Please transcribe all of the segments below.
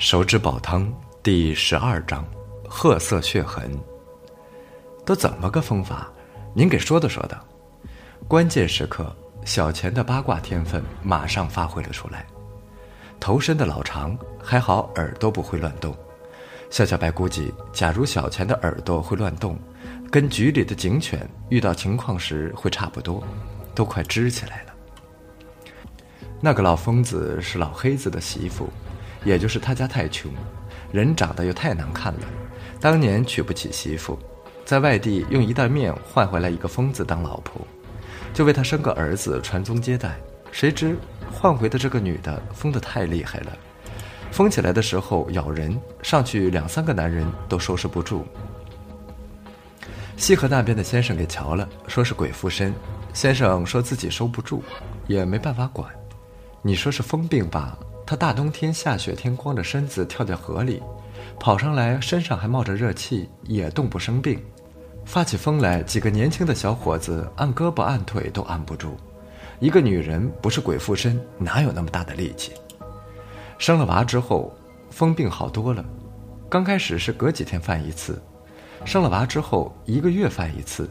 手指煲汤第十二章，褐色血痕。都怎么个风法？您给说道说道。关键时刻，小钱的八卦天分马上发挥了出来。头身的老长，还好耳朵不会乱动。笑笑白估计，假如小钱的耳朵会乱动，跟局里的警犬遇到情况时会差不多，都快支起来了。那个老疯子是老黑子的媳妇。也就是他家太穷，人长得又太难看了，当年娶不起媳妇，在外地用一袋面换回来一个疯子当老婆，就为他生个儿子传宗接代。谁知换回的这个女的疯得太厉害了，疯起来的时候咬人，上去两三个男人都收拾不住。西河那边的先生给瞧了，说是鬼附身，先生说自己收不住，也没办法管。你说是疯病吧？他大冬天下雪天，光着身子跳进河里，跑上来身上还冒着热气，也冻不生病。发起疯来，几个年轻的小伙子按胳膊按腿都按不住。一个女人不是鬼附身，哪有那么大的力气？生了娃之后，疯病好多了。刚开始是隔几天犯一次，生了娃之后一个月犯一次，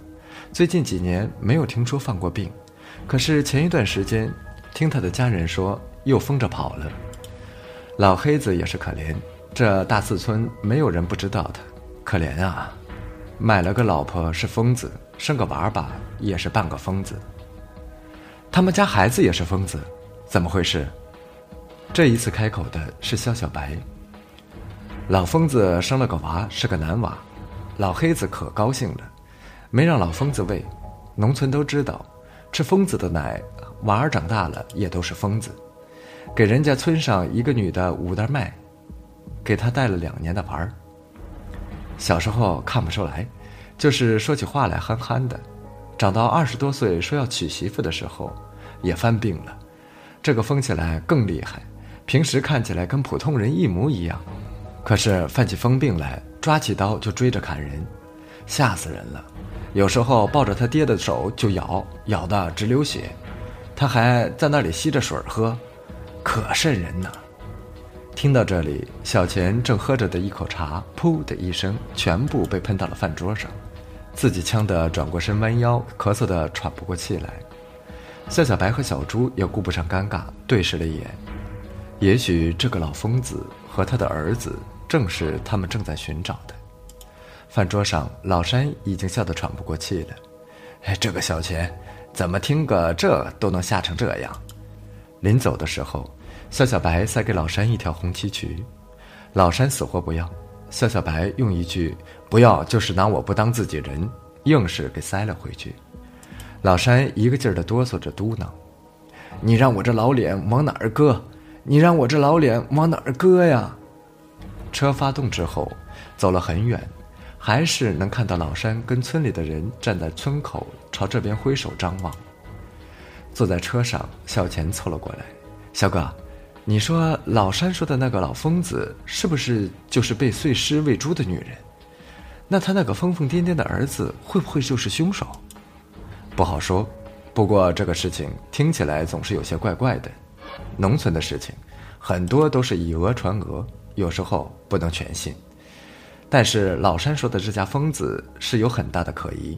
最近几年没有听说犯过病。可是前一段时间，听他的家人说又疯着跑了。老黑子也是可怜，这大四村没有人不知道他，可怜啊！买了个老婆是疯子，生个娃吧也是半个疯子。他们家孩子也是疯子，怎么回事？这一次开口的是肖小白。老疯子生了个娃，是个男娃，老黑子可高兴了，没让老疯子喂。农村都知道，吃疯子的奶，娃儿长大了也都是疯子。给人家村上一个女的五袋麦，给她带了两年的娃儿。小时候看不出来，就是说起话来憨憨的。长到二十多岁说要娶媳妇的时候，也犯病了。这个疯起来更厉害，平时看起来跟普通人一模一样，可是犯起疯病来，抓起刀就追着砍人，吓死人了。有时候抱着他爹的手就咬，咬的直流血，他还在那里吸着水喝。可瘆人呐！听到这里，小钱正喝着的一口茶，噗的一声，全部被喷到了饭桌上，自己呛得转过身，弯腰咳嗽的喘不过气来。夏小白和小猪也顾不上尴尬，对视了一眼。也许这个老疯子和他的儿子，正是他们正在寻找的。饭桌上，老山已经笑得喘不过气了。哎，这个小钱，怎么听个这都能吓成这样？临走的时候，肖小白塞给老山一条红旗渠，老山死活不要。肖小白用一句“不要就是拿我不当自己人”，硬是给塞了回去。老山一个劲儿的哆嗦着嘟囔：“你让我这老脸往哪儿搁？你让我这老脸往哪儿搁呀？”车发动之后，走了很远，还是能看到老山跟村里的人站在村口，朝这边挥手张望。坐在车上，小钱凑了过来：“小哥，你说老山说的那个老疯子，是不是就是被碎尸喂猪的女人？那他那个疯疯癫癫的儿子，会不会就是凶手？不好说。不过这个事情听起来总是有些怪怪的。农村的事情，很多都是以讹传讹，有时候不能全信。但是老山说的这家疯子是有很大的可疑。”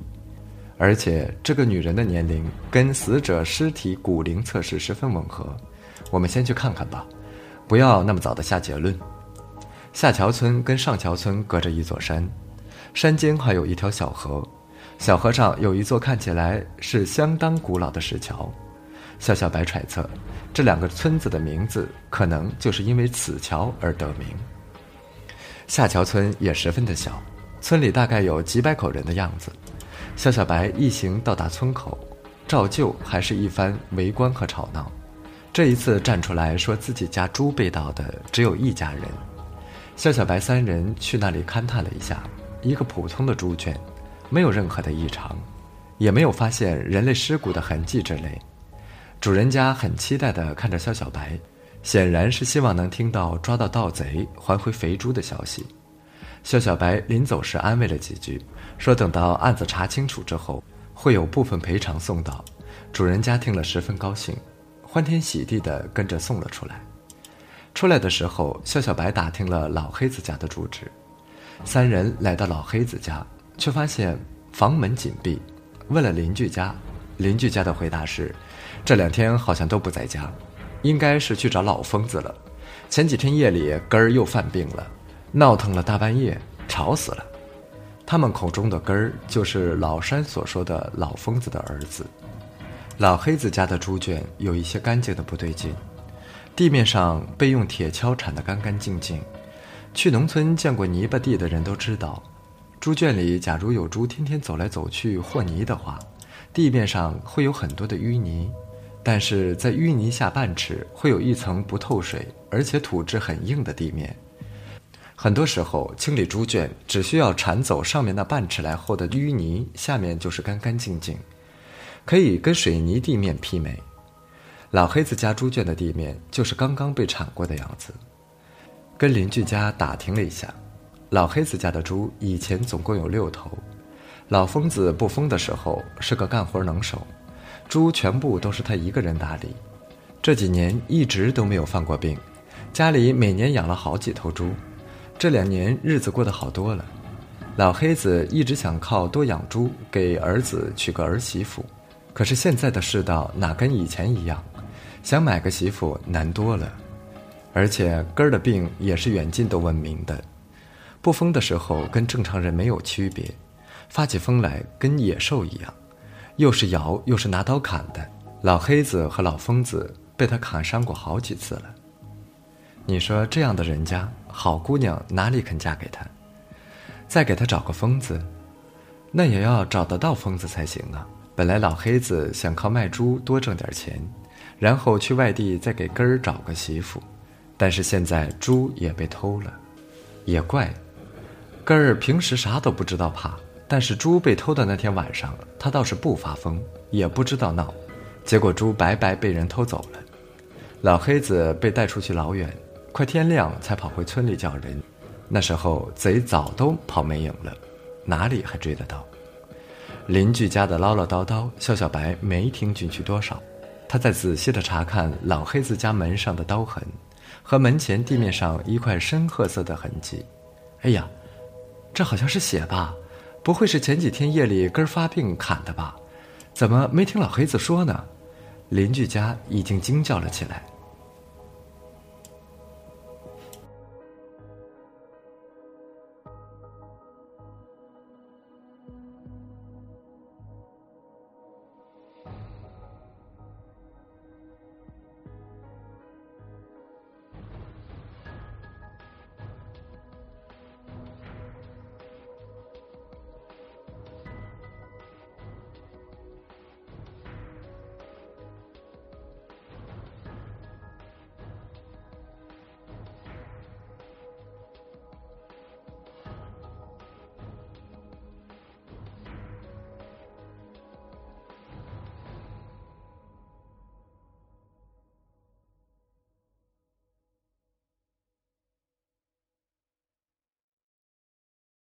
而且这个女人的年龄跟死者尸体骨龄测试十分吻合，我们先去看看吧，不要那么早的下结论。下桥村跟上桥村隔着一座山，山间还有一条小河，小河上有一座看起来是相当古老的石桥。肖小白揣测，这两个村子的名字可能就是因为此桥而得名。下桥村也十分的小，村里大概有几百口人的样子。肖小白一行到达村口，照旧还是一番围观和吵闹。这一次站出来说自己家猪被盗的只有一家人。肖小白三人去那里勘探了一下，一个普通的猪圈，没有任何的异常，也没有发现人类尸骨的痕迹之类。主人家很期待地看着肖小白，显然是希望能听到抓到盗贼、还回肥猪的消息。肖小白临走时安慰了几句，说等到案子查清楚之后，会有部分赔偿送到。主人家听了十分高兴，欢天喜地地跟着送了出来。出来的时候，肖小白打听了老黑子家的住址。三人来到老黑子家，却发现房门紧闭。问了邻居家，邻居家的回答是：这两天好像都不在家，应该是去找老疯子了。前几天夜里根儿又犯病了，闹腾了大半夜，吵死了。他们口中的根儿，就是老山所说的老疯子的儿子。老黑子家的猪圈有一些干净的不对劲，地面上被用铁锹铲得干干净净。去农村见过泥巴地的人都知道，猪圈里假如有猪天天走来走去和泥的话，地面上会有很多的淤泥，但是在淤泥下半尺会有一层不透水而且土质很硬的地面。很多时候清理猪圈只需要铲走上面那半尺来厚的淤泥，下面就是干干净净，可以跟水泥地面媲美。老黑子家猪圈的地面就是刚刚被铲过的样子。跟邻居家打听了一下，老黑子家的猪以前总共有六头。老疯子不疯的时候是个干活能手，猪全部都是他一个人打理。这几年一直都没有犯过病，家里每年养了好几头猪。这两年日子过得好多了。老黑子一直想靠多养猪给儿子娶个儿媳妇，可是现在的世道哪跟以前一样，想买个媳妇难多了。而且根儿的病也是远近都闻名的，不疯的时候跟正常人没有区别，发起疯来跟野兽一样，又是咬又是拿刀砍的。老黑子和老疯子被他砍伤过好几次了。你说这样的人家，好姑娘哪里肯嫁给他？再给他找个疯子，那也要找得到疯子才行啊。本来老黑子想靠卖猪多挣点钱，然后去外地再给根儿找个媳妇。但是现在猪也被偷了，也怪根儿平时啥都不知道怕，但是猪被偷的那天晚上，他倒是不发疯，也不知道闹，结果猪白白被人偷走了。老黑子被带出去老远，快天亮才跑回村里叫人，那时候贼早都跑没影了，哪里还追得到？邻居家的唠唠叨叨，肖小白没听进去多少，他在仔细的查看老黑子家门上的刀痕。和门前地面上一块深褐色的痕迹，哎呀，这好像是血吧？不会是前几天夜里根儿发病砍的吧？怎么没听老黑子说呢？邻居家已经惊叫了起来。